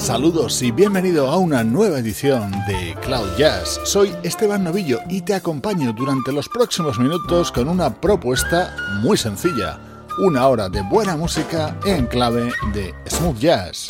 Saludos y bienvenido a una nueva edición de Cloud Jazz. Soy Esteban Novillo y te acompaño durante los próximos minutos con una propuesta muy sencilla. Una hora de buena música en clave de smooth jazz.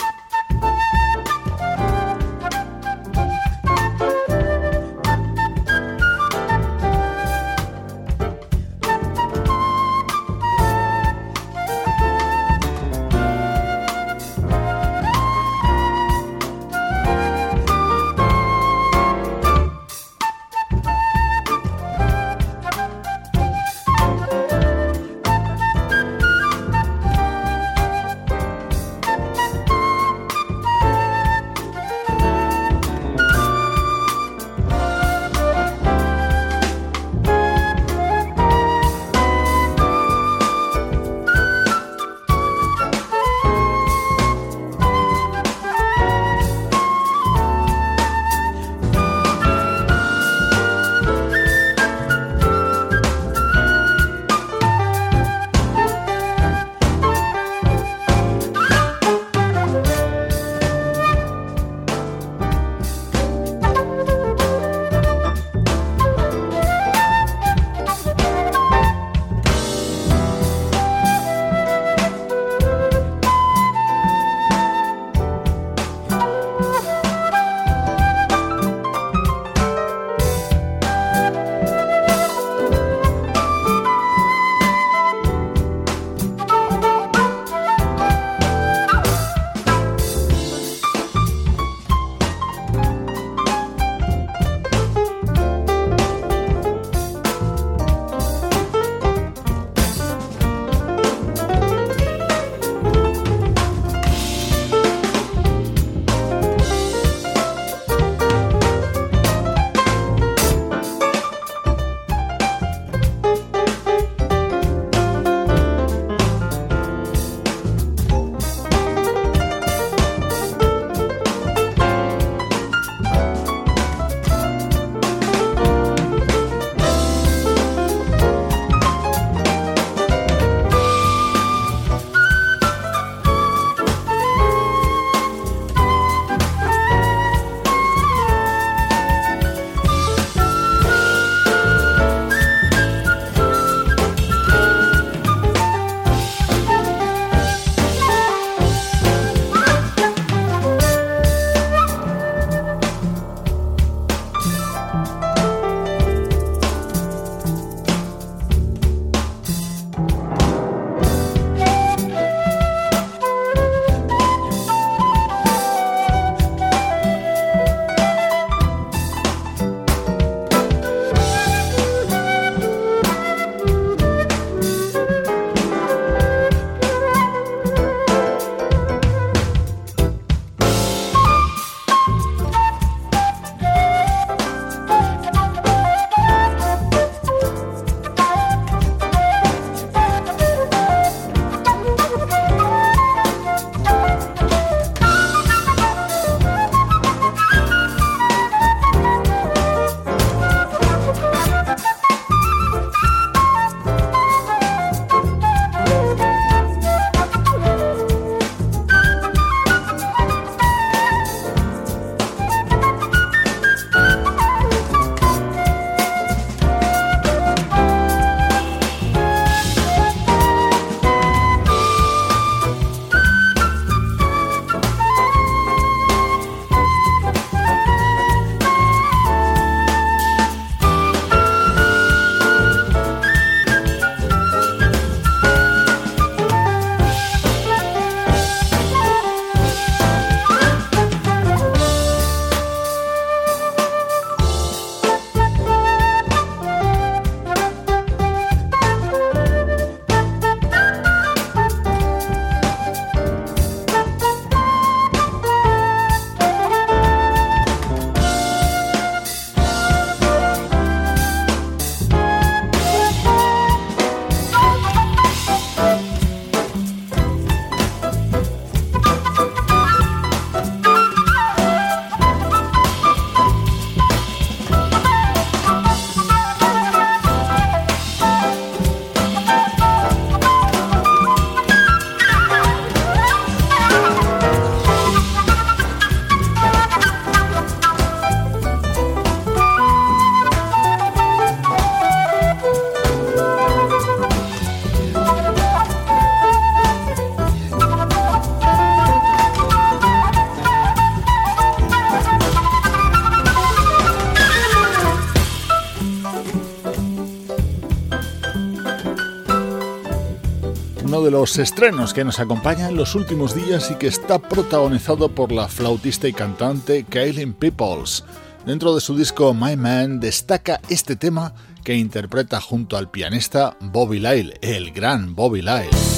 Los estrenos que nos acompaña en los últimos días y que está protagonizado por la flautista y cantante Kaylin Peoples. Dentro de su disco My Man destaca este tema que interpreta junto al pianista Bobby Lyle, el gran Bobby Lyle.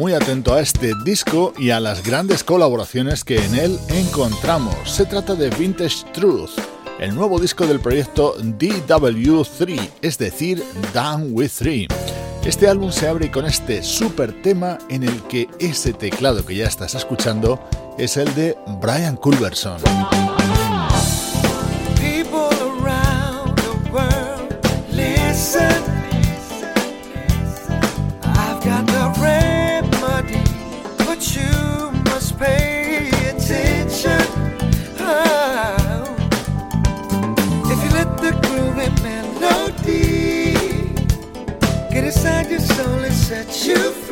Muy atento a este disco y a las grandes colaboraciones que en él encontramos. Se trata de Vintage Truth, el nuevo disco del proyecto DW3, es decir, Down with Three. Este álbum se abre con este super tema en el que ese teclado que ya estás escuchando es el de Brian Culberson. Set you free.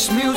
catch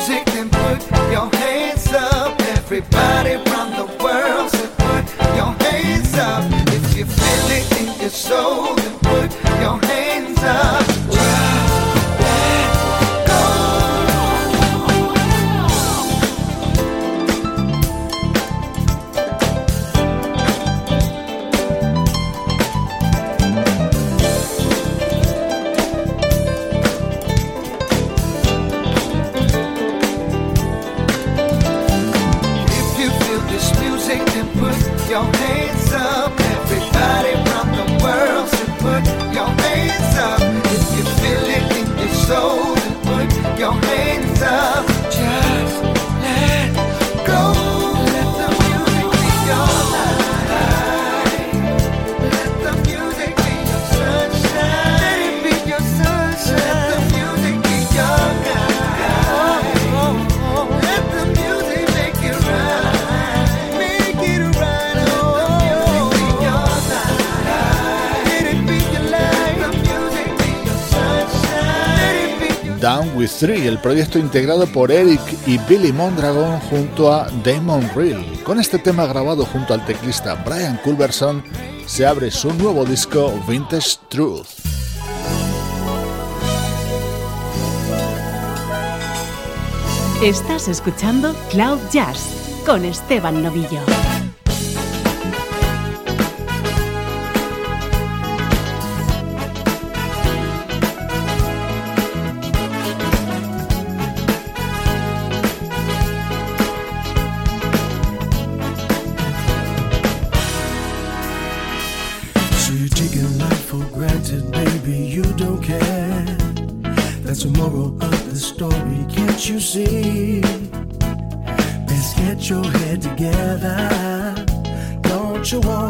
el proyecto integrado por Eric y Billy Mondragon junto a Damon Reel. Con este tema grabado junto al teclista Brian Culberson, se abre su nuevo disco Vintage Truth. Estás escuchando Cloud Jazz con Esteban Novillo. Your head together. Don't you wanna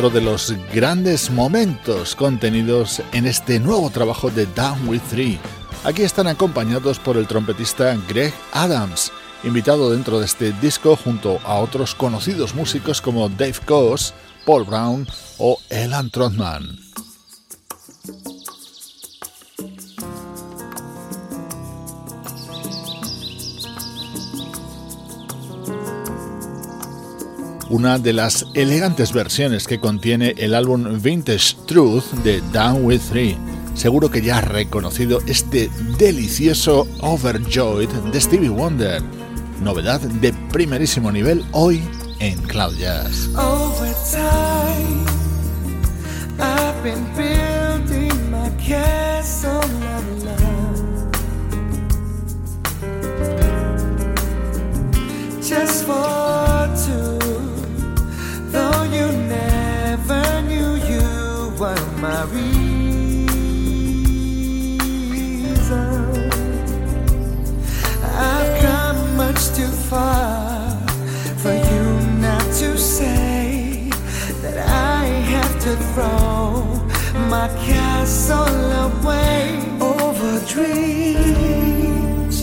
Otro de los grandes momentos contenidos en este nuevo trabajo de Down with Three. Aquí están acompañados por el trompetista Greg Adams, invitado dentro de este disco junto a otros conocidos músicos como Dave Coase, Paul Brown o Elan Trotman. Una de las elegantes versiones que contiene el álbum Vintage Truth de Down with Three. Seguro que ya has reconocido este delicioso Overjoyed de Stevie Wonder, novedad de primerísimo nivel hoy en Cloud Jazz. You never knew you were my reason. I've come much too far for you not to say that I have to throw my castle away over dreams.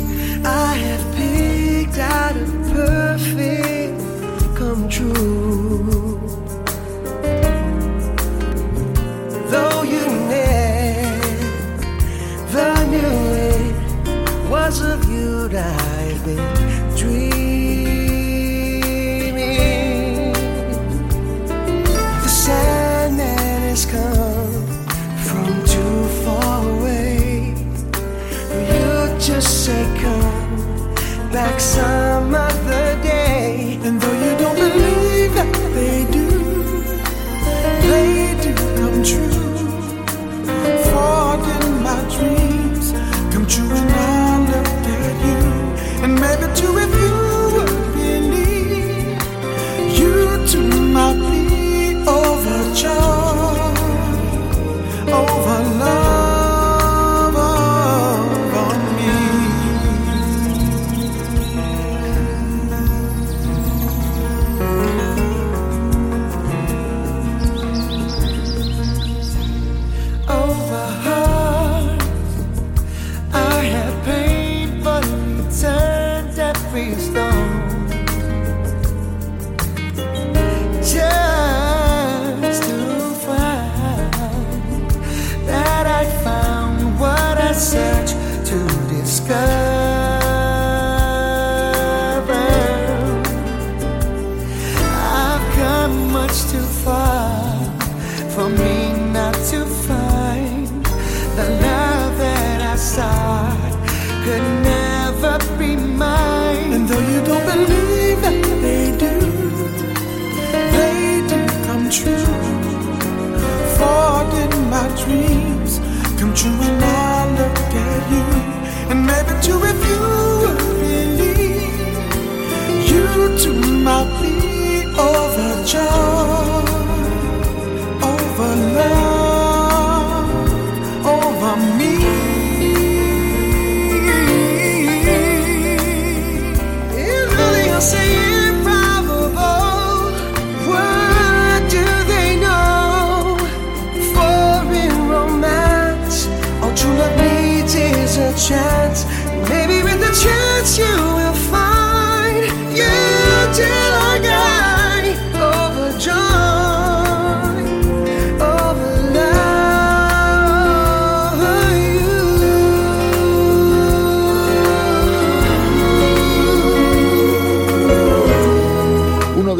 I have picked out a perfect come true. I've been dreaming. The Sandman has come from too far away. Will you just say, Come back, some.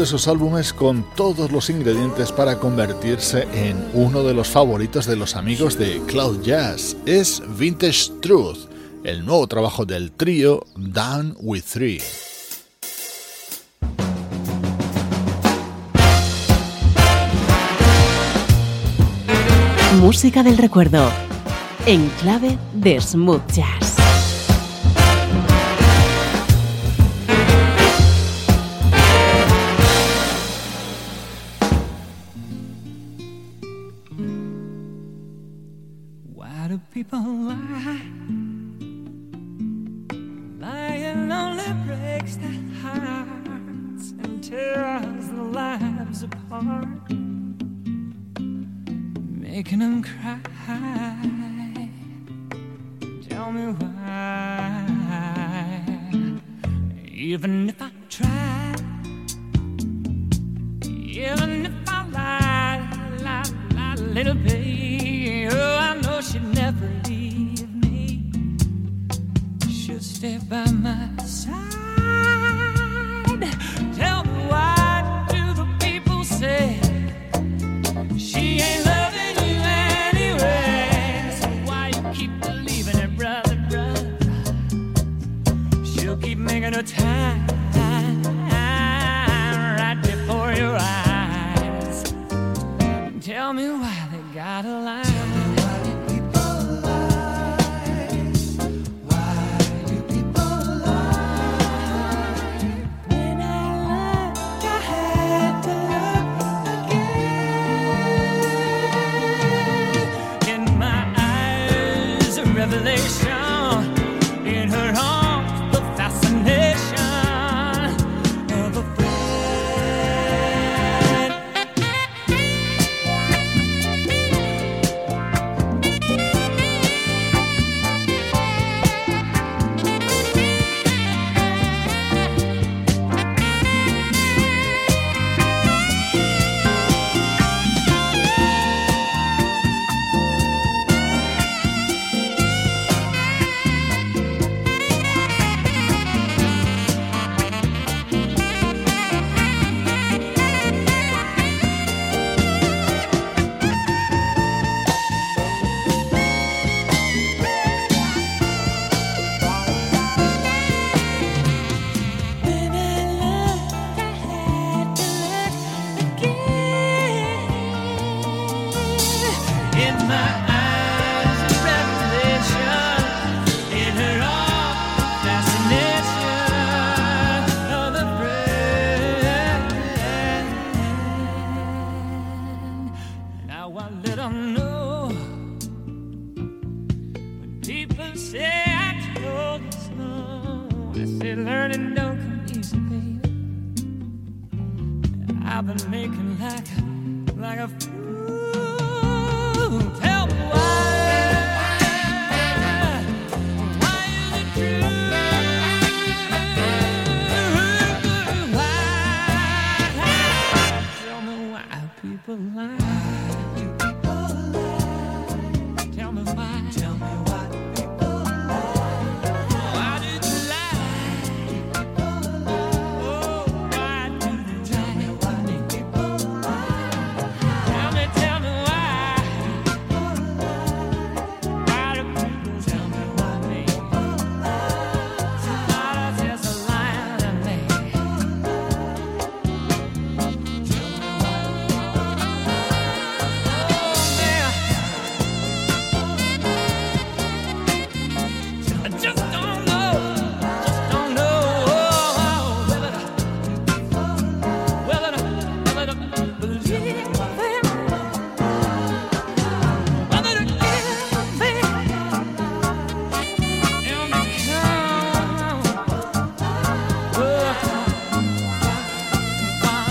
esos álbumes con todos los ingredientes para convertirse en uno de los favoritos de los amigos de Cloud Jazz. Es Vintage Truth, el nuevo trabajo del trío Down with Three. Música del recuerdo, en clave de smooth jazz.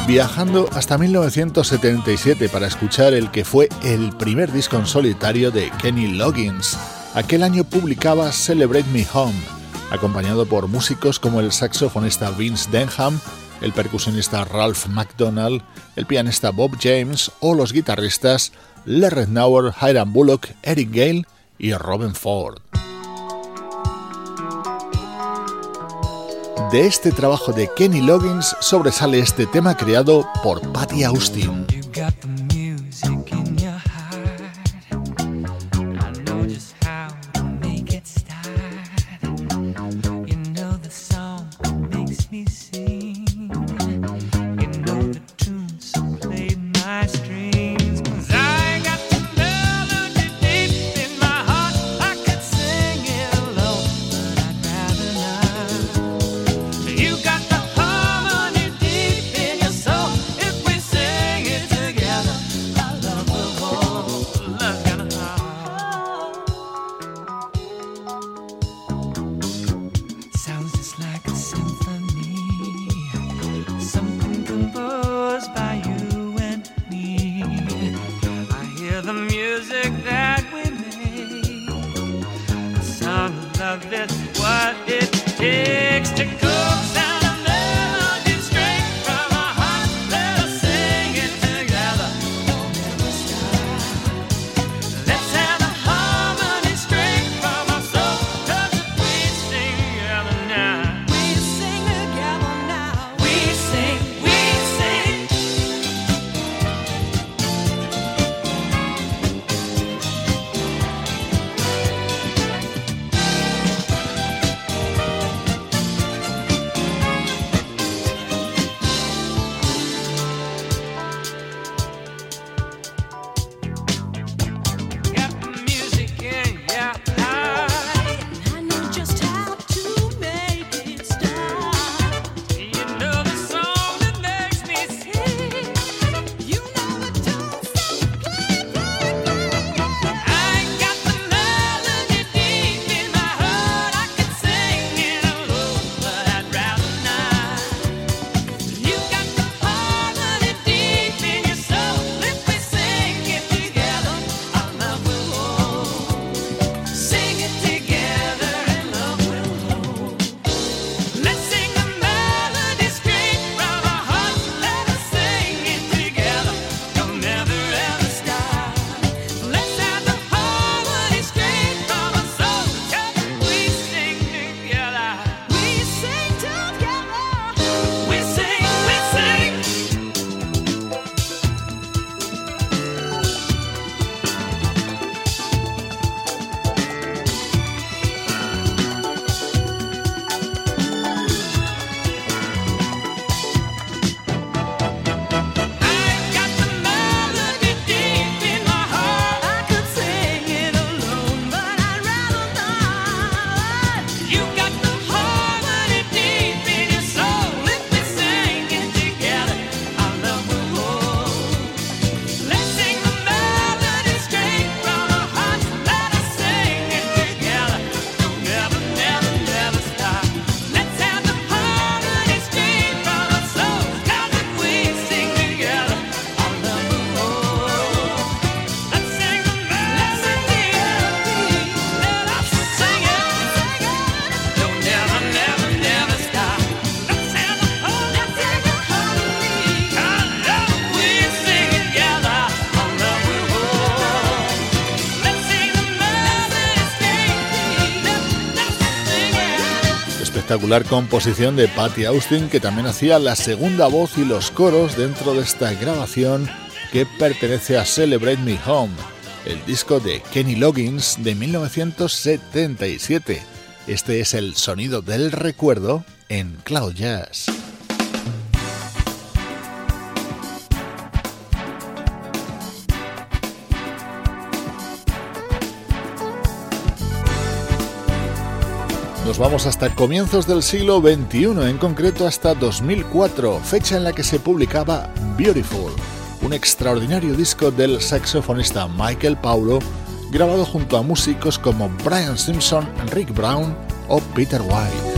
Viajando hasta 1977 para escuchar el que fue el primer disco en solitario de Kenny Loggins. Aquel año publicaba Celebrate Me Home, acompañado por músicos como el saxofonista Vince Denham, el percusionista Ralph McDonald, el pianista Bob James o los guitarristas Larry Nauer, Hiram Bullock, Eric Gale y Robin Ford. De este trabajo de Kenny Loggins sobresale este tema creado por Patty Austin. Composición de Patty Austin que también hacía la segunda voz y los coros dentro de esta grabación que pertenece a Celebrate Me Home, el disco de Kenny Loggins de 1977. Este es el sonido del recuerdo en Cloud Jazz. Vamos hasta comienzos del siglo XXI, en concreto hasta 2004, fecha en la que se publicaba Beautiful, un extraordinario disco del saxofonista Michael Paulo, grabado junto a músicos como Brian Simpson, Rick Brown o Peter White.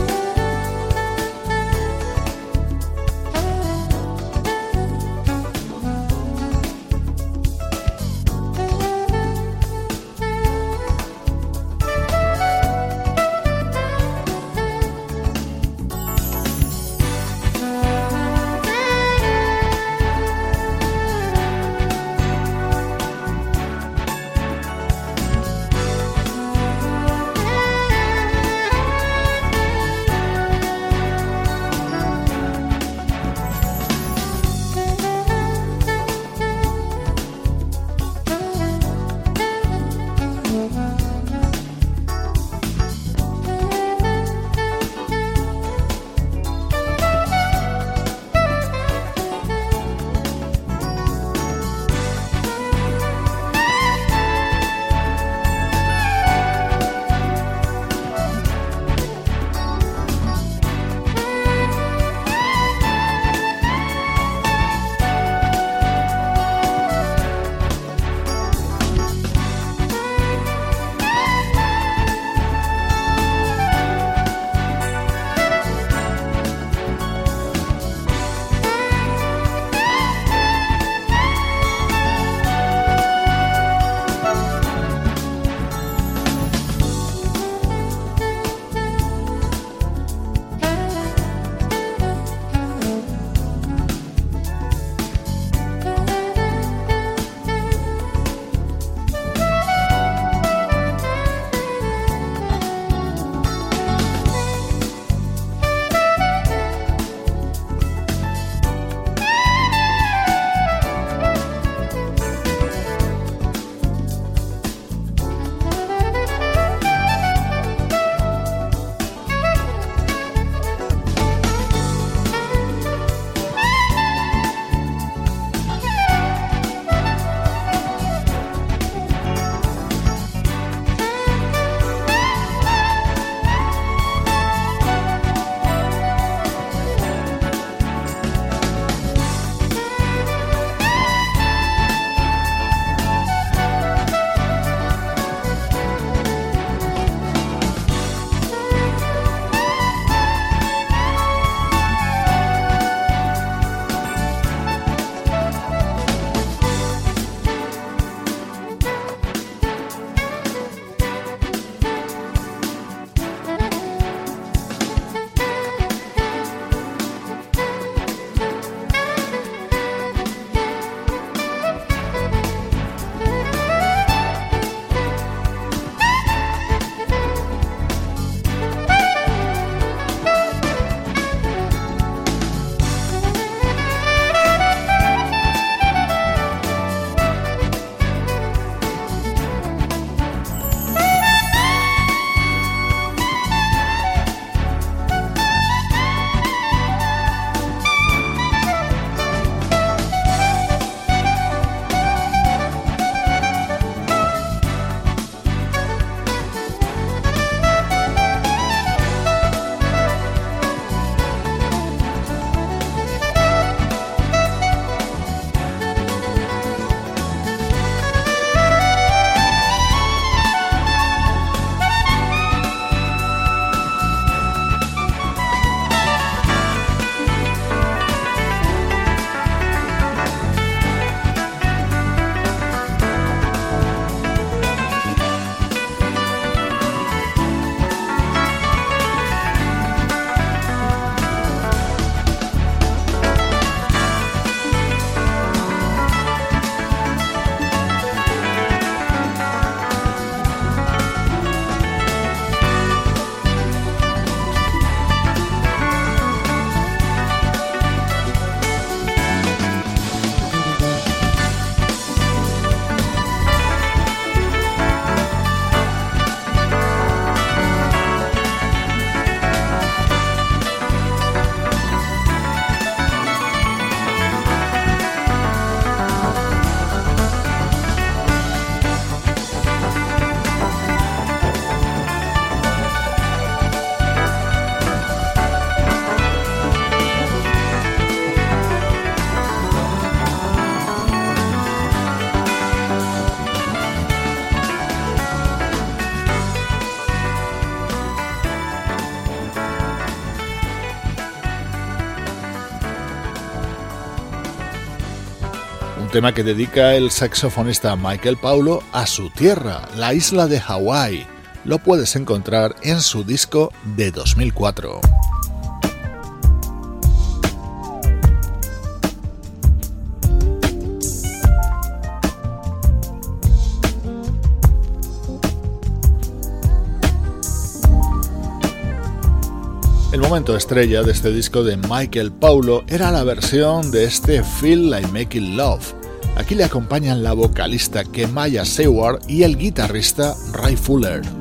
Tema que dedica el saxofonista Michael Paulo a su tierra, la isla de Hawái. Lo puedes encontrar en su disco de 2004. El momento estrella de este disco de Michael Paulo era la versión de este Feel Like Making Love. Aquí le acompañan la vocalista Kemaya Seward y el guitarrista Ray Fuller.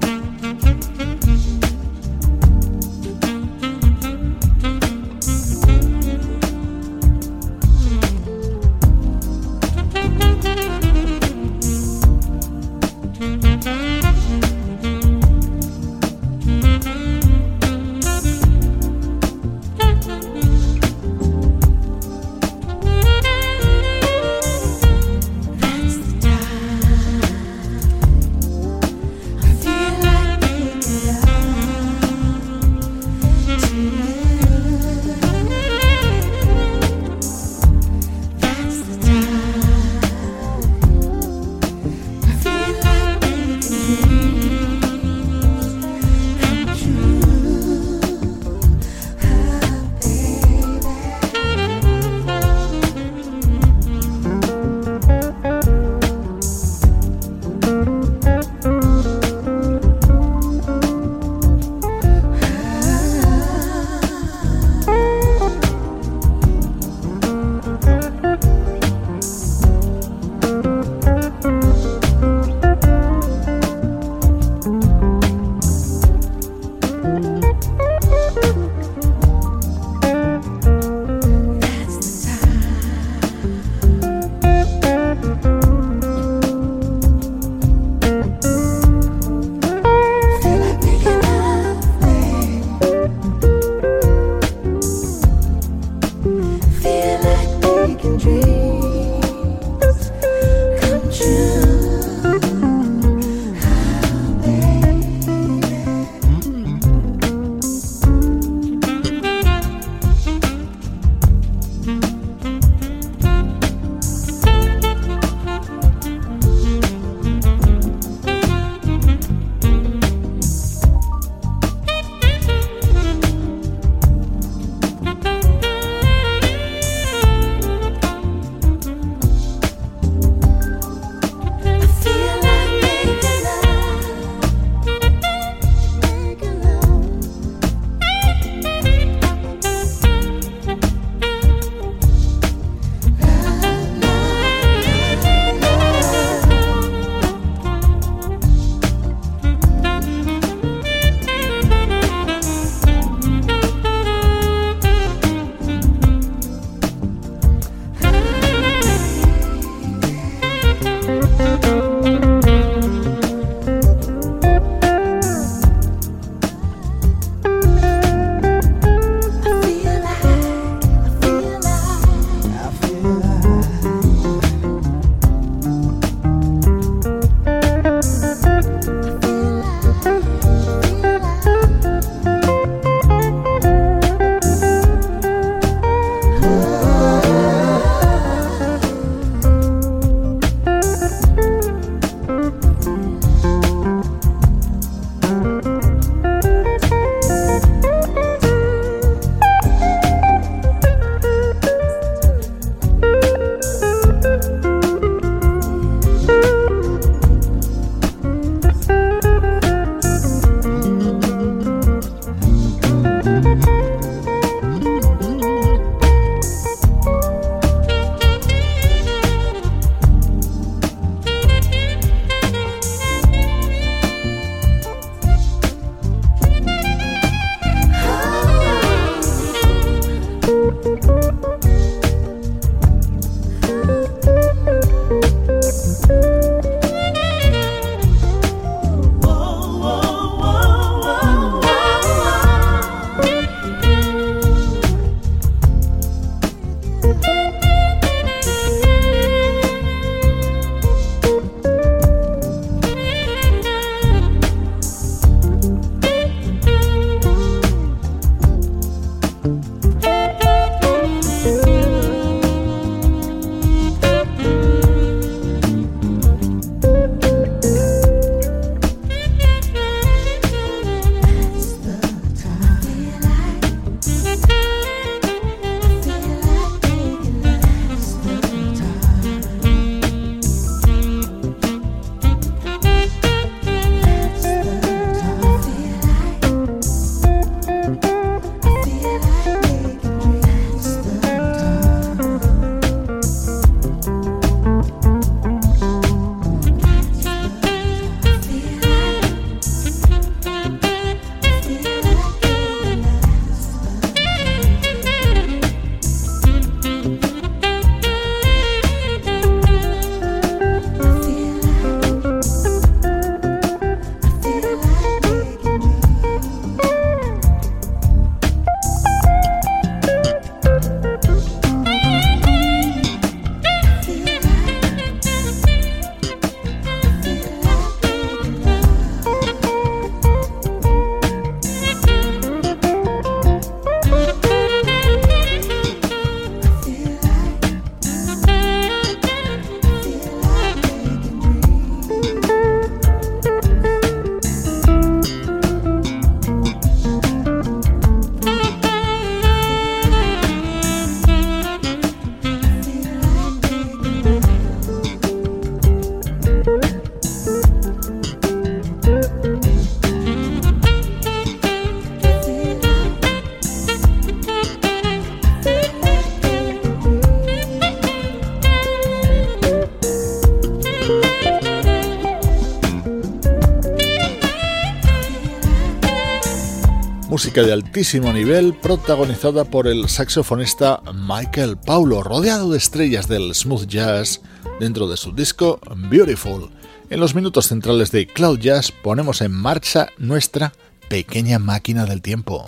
De altísimo nivel protagonizada por el saxofonista Michael Paulo, rodeado de estrellas del smooth jazz dentro de su disco Beautiful. En los minutos centrales de Cloud Jazz ponemos en marcha nuestra pequeña máquina del tiempo.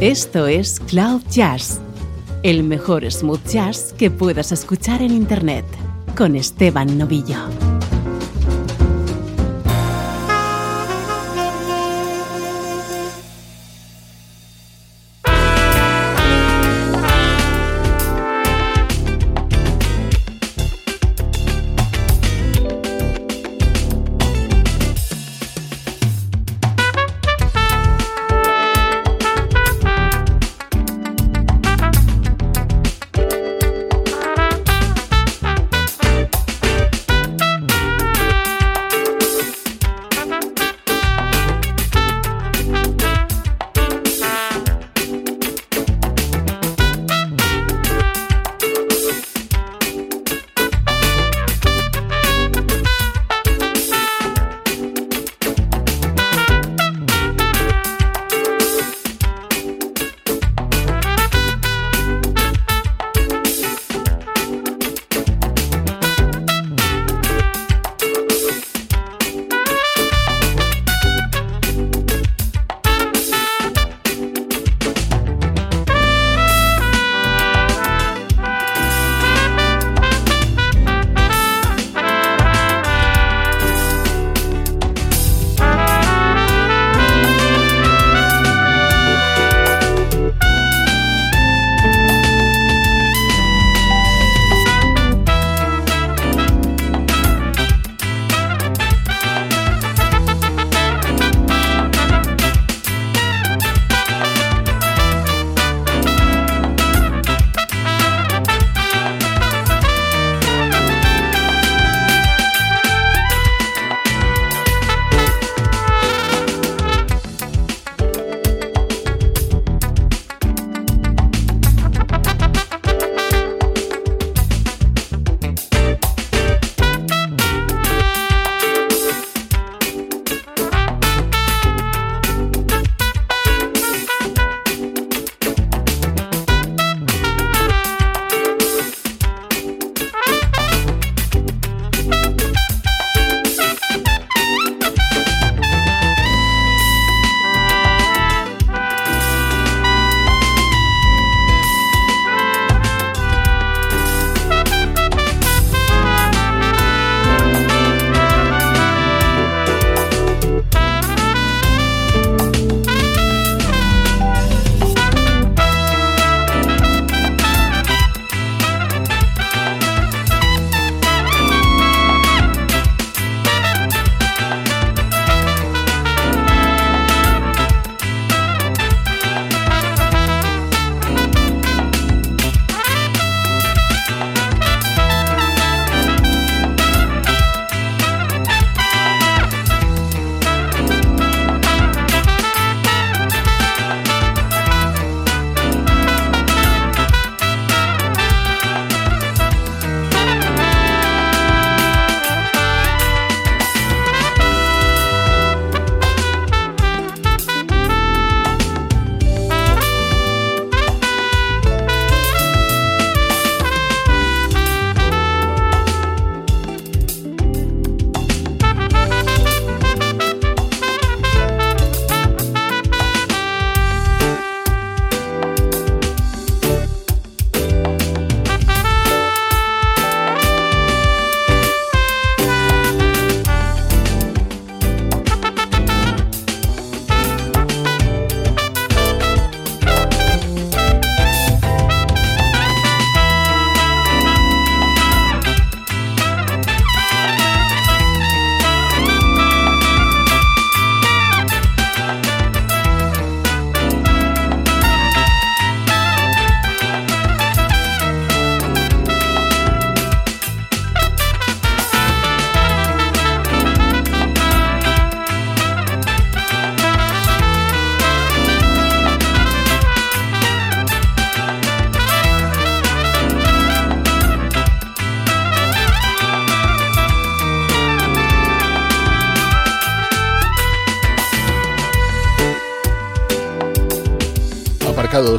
Esto es Cloud Jazz, el mejor smooth jazz que puedas escuchar en Internet, con Esteban Novillo.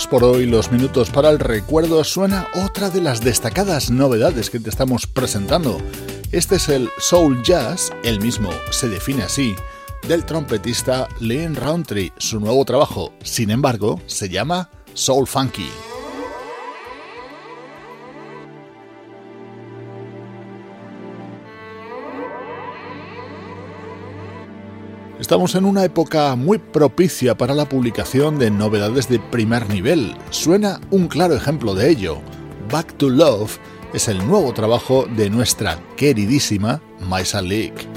Por hoy los minutos para el recuerdo, suena otra de las destacadas novedades que te estamos presentando. Este es el Soul Jazz, el mismo se define así, del trompetista Lynn Roundtree. Su nuevo trabajo, sin embargo, se llama Soul Funky. Estamos en una época muy propicia para la publicación de novedades de primer nivel. Suena un claro ejemplo de ello. Back to Love es el nuevo trabajo de nuestra queridísima Maisa Leak.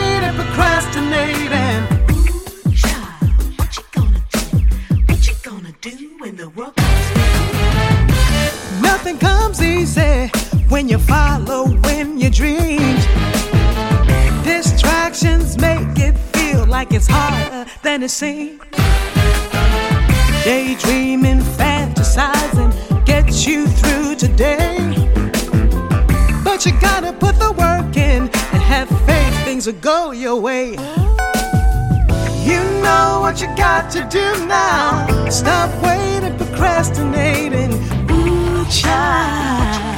Daydreaming, fantasizing gets you through today. But you gotta put the work in and have faith things will go your way. You know what you got to do now. Stop waiting, procrastinating. Ooh, child.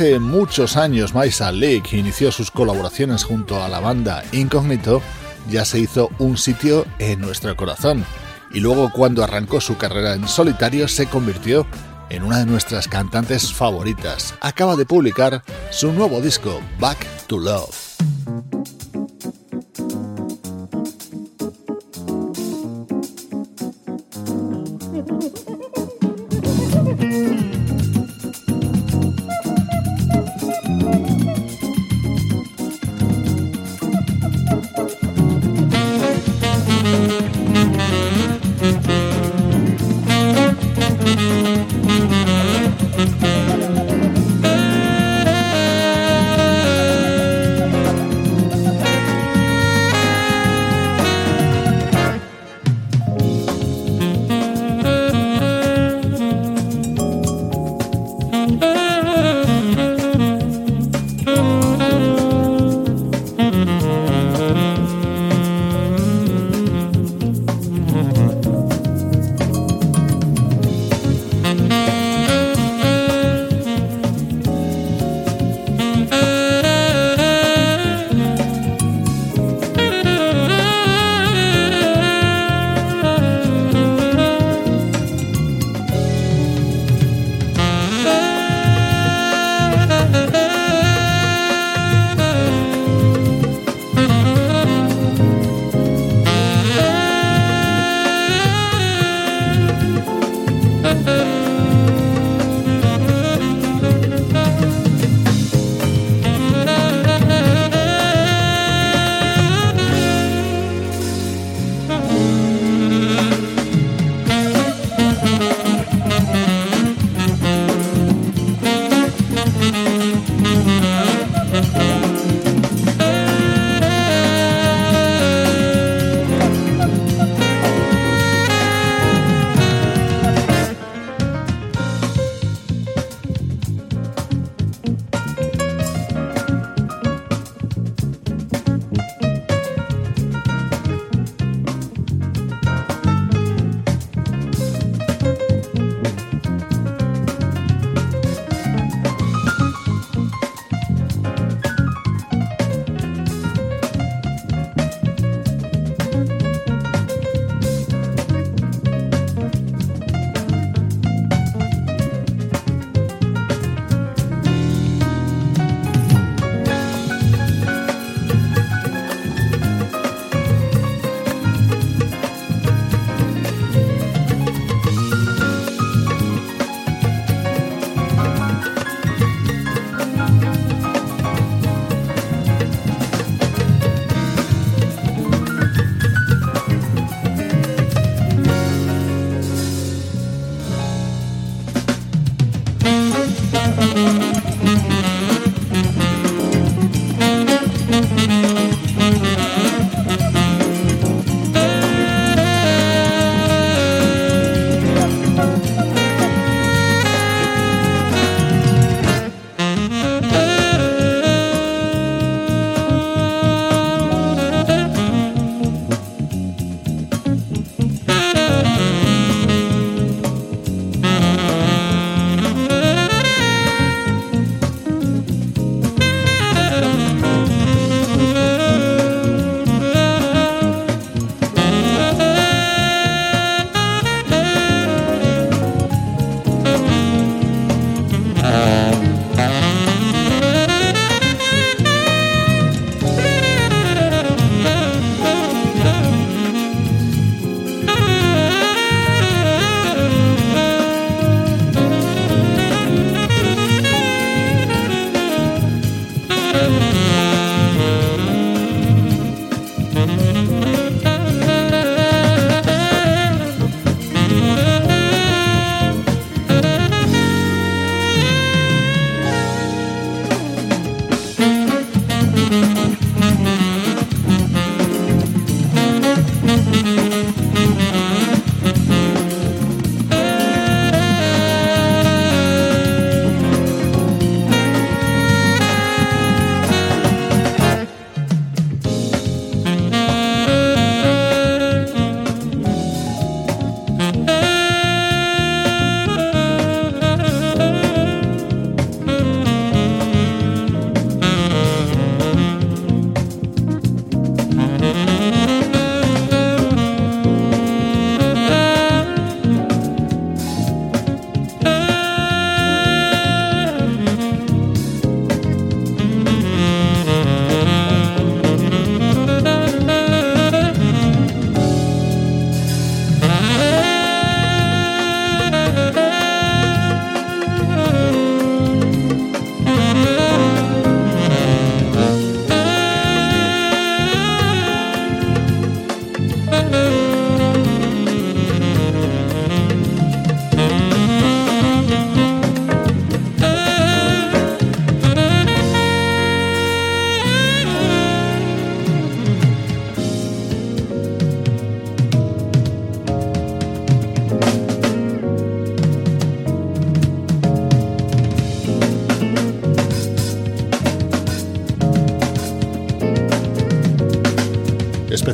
Hace muchos años Maisa Lake inició sus colaboraciones junto a la banda Incognito, ya se hizo un sitio en nuestro corazón. Y luego cuando arrancó su carrera en solitario se convirtió en una de nuestras cantantes favoritas. Acaba de publicar su nuevo disco, Back to Love.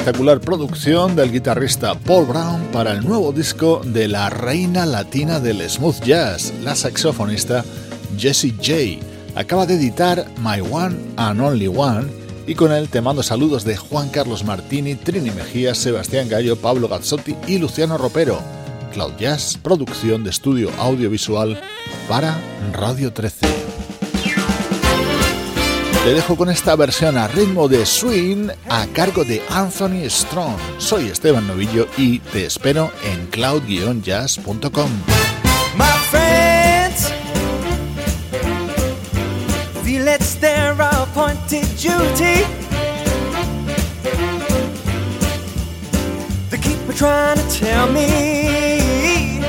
Espectacular producción del guitarrista Paul Brown para el nuevo disco de la reina latina del smooth jazz, la saxofonista Jessie J. acaba de editar My One and Only One y con él te mando saludos de Juan Carlos Martini, Trini Mejía, Sebastián Gallo, Pablo Gazzotti y Luciano Ropero. Cloud Jazz, producción de estudio audiovisual para Radio 13. Te dejo con esta versión a ritmo de swing a cargo de Anthony Strong. Soy Esteban Novillo y te espero en cloud-jazz.com. keep trying to tell me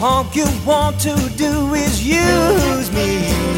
all you want to do is use me.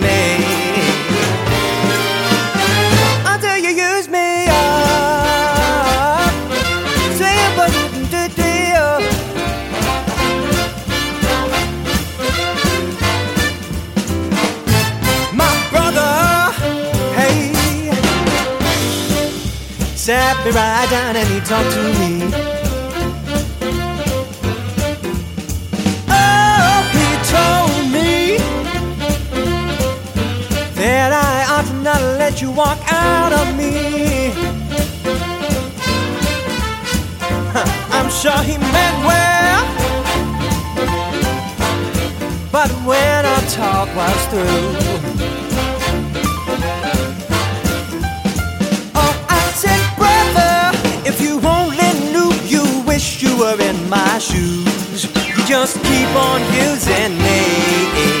me right down and he talked to me. Oh, he told me that I ought not let you walk out of me. I'm sure he meant well, but when our talk was through, my shoes, you just keep on using me